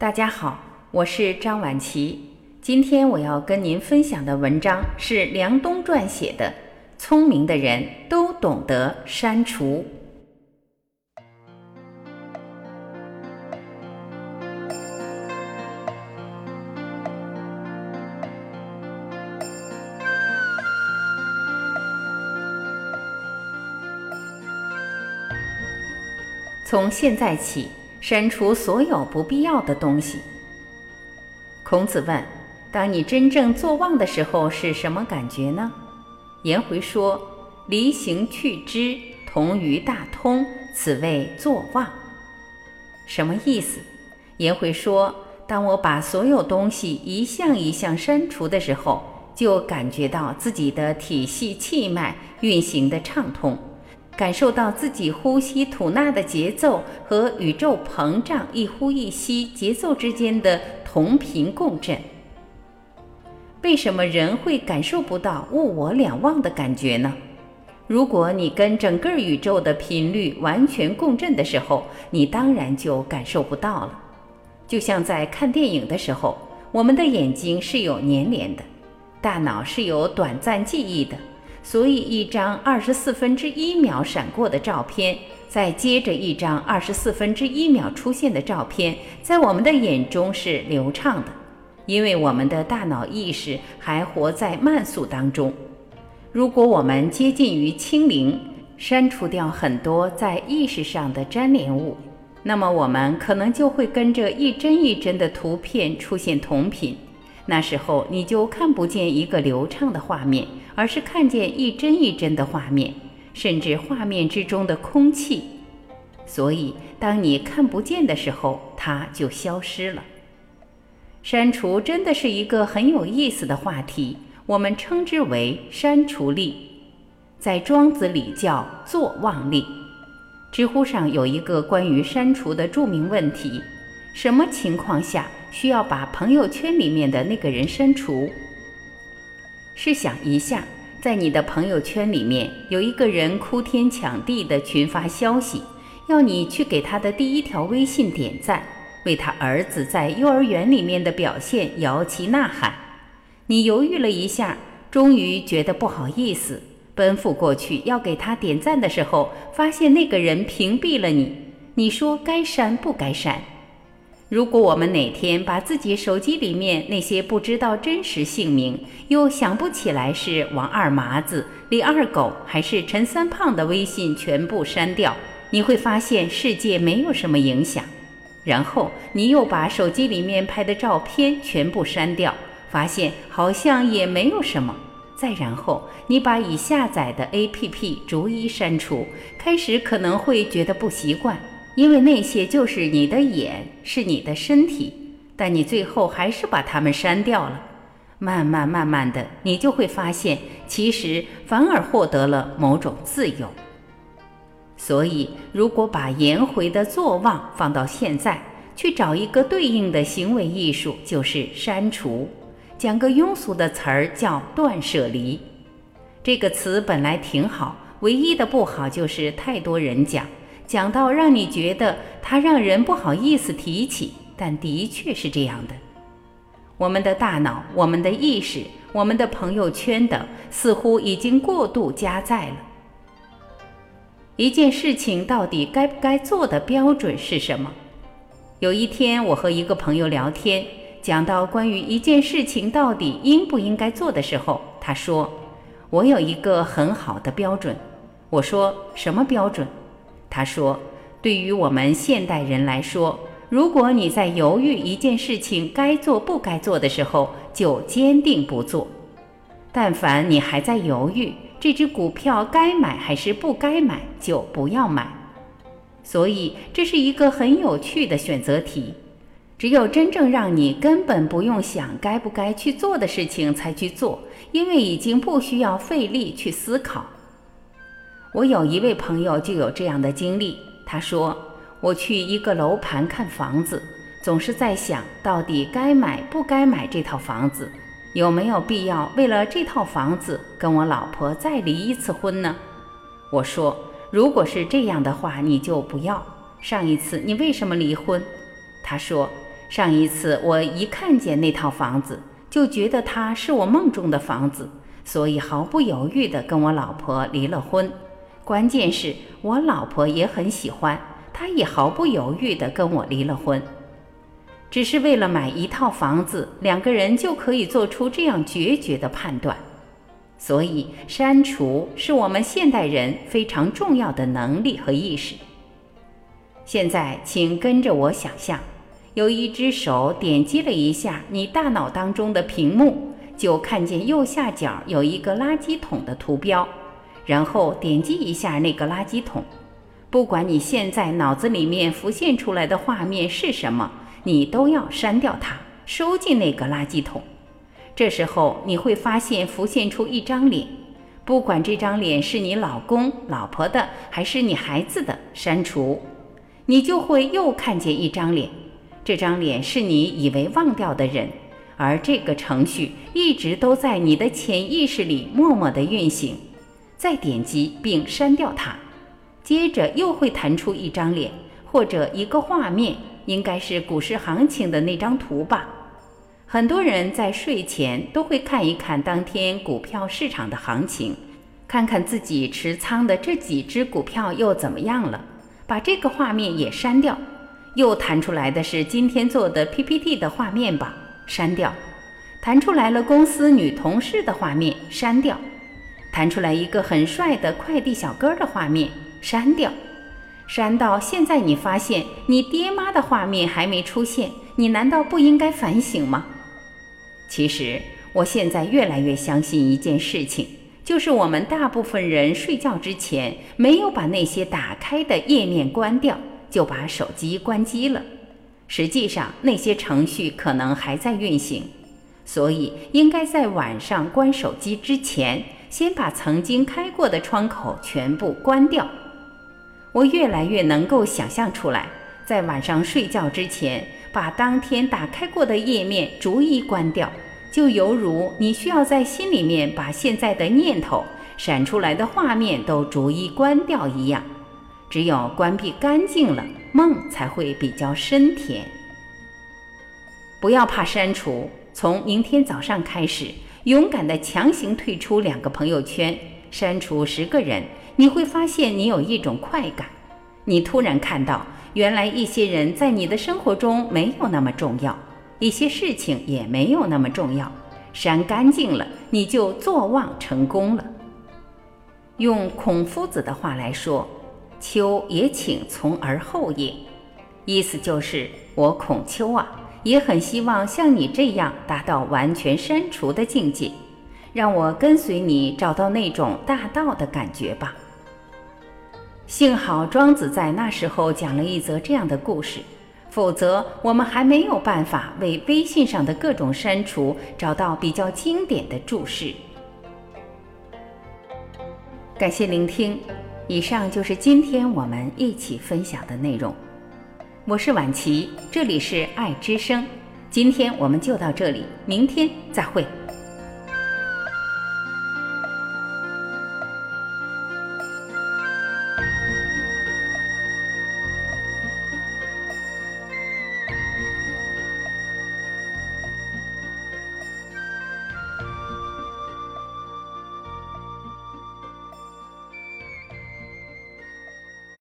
大家好，我是张晚琪。今天我要跟您分享的文章是梁冬撰写的《聪明的人都懂得删除》。从现在起，删除所有不必要的东西。孔子问：“当你真正作忘的时候，是什么感觉呢？”颜回说：“离形去之，同于大通，此谓作忘。”什么意思？颜回说：“当我把所有东西一项一项删除的时候，就感觉到自己的体系气脉运行的畅通。”感受到自己呼吸吐纳的节奏和宇宙膨胀一呼一吸节奏之间的同频共振。为什么人会感受不到物我两忘的感觉呢？如果你跟整个宇宙的频率完全共振的时候，你当然就感受不到了。就像在看电影的时候，我们的眼睛是有粘连的，大脑是有短暂记忆的。所以，一张二十四分之一秒闪过的照片，再接着一张二十四分之一秒出现的照片，在我们的眼中是流畅的，因为我们的大脑意识还活在慢速当中。如果我们接近于清零，删除掉很多在意识上的粘连物，那么我们可能就会跟着一帧一帧的图片出现同频。那时候你就看不见一个流畅的画面，而是看见一帧一帧的画面，甚至画面之中的空气。所以，当你看不见的时候，它就消失了。删除真的是一个很有意思的话题，我们称之为删除力，在庄子里叫作忘力。知乎上有一个关于删除的著名问题：什么情况下？需要把朋友圈里面的那个人删除。试想一下，在你的朋友圈里面有一个人哭天抢地的群发消息，要你去给他的第一条微信点赞，为他儿子在幼儿园里面的表现摇旗呐喊。你犹豫了一下，终于觉得不好意思，奔赴过去要给他点赞的时候，发现那个人屏蔽了你。你说该删不该删？如果我们哪天把自己手机里面那些不知道真实姓名，又想不起来是王二麻子、李二狗还是陈三胖的微信全部删掉，你会发现世界没有什么影响。然后你又把手机里面拍的照片全部删掉，发现好像也没有什么。再然后你把已下载的 APP 逐一删除，开始可能会觉得不习惯。因为那些就是你的眼，是你的身体，但你最后还是把它们删掉了。慢慢慢慢的，你就会发现，其实反而获得了某种自由。所以，如果把颜回的作忘放到现在，去找一个对应的行为艺术，就是删除。讲个庸俗的词儿叫断舍离。这个词本来挺好，唯一的不好就是太多人讲。讲到让你觉得它让人不好意思提起，但的确是这样的。我们的大脑、我们的意识、我们的朋友圈等，似乎已经过度加载了。一件事情到底该不该做的标准是什么？有一天，我和一个朋友聊天，讲到关于一件事情到底应不应该做的时候，他说：“我有一个很好的标准。”我说：“什么标准？”他说：“对于我们现代人来说，如果你在犹豫一件事情该做不该做的时候，就坚定不做；但凡你还在犹豫这只股票该买还是不该买，就不要买。所以这是一个很有趣的选择题。只有真正让你根本不用想该不该去做的事情才去做，因为已经不需要费力去思考。”我有一位朋友就有这样的经历。他说：“我去一个楼盘看房子，总是在想到底该买不该买这套房子，有没有必要为了这套房子跟我老婆再离一次婚呢？”我说：“如果是这样的话，你就不要。上一次你为什么离婚？”他说：“上一次我一看见那套房子，就觉得它是我梦中的房子，所以毫不犹豫地跟我老婆离了婚。关键是我老婆也很喜欢，她也毫不犹豫地跟我离了婚。只是为了买一套房子，两个人就可以做出这样决绝的判断。所以，删除是我们现代人非常重要的能力和意识。现在，请跟着我想象。有一只手点击了一下你大脑当中的屏幕，就看见右下角有一个垃圾桶的图标，然后点击一下那个垃圾桶。不管你现在脑子里面浮现出来的画面是什么，你都要删掉它，收进那个垃圾桶。这时候你会发现浮现出一张脸，不管这张脸是你老公、老婆的还是你孩子的，删除，你就会又看见一张脸。这张脸是你以为忘掉的人，而这个程序一直都在你的潜意识里默默的运行。再点击并删掉它，接着又会弹出一张脸或者一个画面，应该是股市行情的那张图吧。很多人在睡前都会看一看当天股票市场的行情，看看自己持仓的这几只股票又怎么样了，把这个画面也删掉。又弹出来的是今天做的 PPT 的画面吧，删掉；弹出来了公司女同事的画面，删掉；弹出来一个很帅的快递小哥的画面，删掉。删到现在，你发现你爹妈的画面还没出现，你难道不应该反省吗？其实，我现在越来越相信一件事情，就是我们大部分人睡觉之前没有把那些打开的页面关掉。就把手机关机了，实际上那些程序可能还在运行，所以应该在晚上关手机之前，先把曾经开过的窗口全部关掉。我越来越能够想象出来，在晚上睡觉之前，把当天打开过的页面逐一关掉，就犹如你需要在心里面把现在的念头、闪出来的画面都逐一关掉一样。只有关闭干净了，梦才会比较深甜。不要怕删除，从明天早上开始，勇敢的强行退出两个朋友圈，删除十个人，你会发现你有一种快感。你突然看到，原来一些人在你的生活中没有那么重要，一些事情也没有那么重要。删干净了，你就坐忘成功了。用孔夫子的话来说。秋也请从而后也，意思就是我孔丘啊，也很希望像你这样达到完全删除的境界，让我跟随你找到那种大道的感觉吧。幸好庄子在那时候讲了一则这样的故事，否则我们还没有办法为微信上的各种删除找到比较经典的注释。感谢聆听。以上就是今天我们一起分享的内容。我是婉琪，这里是爱之声。今天我们就到这里，明天再会。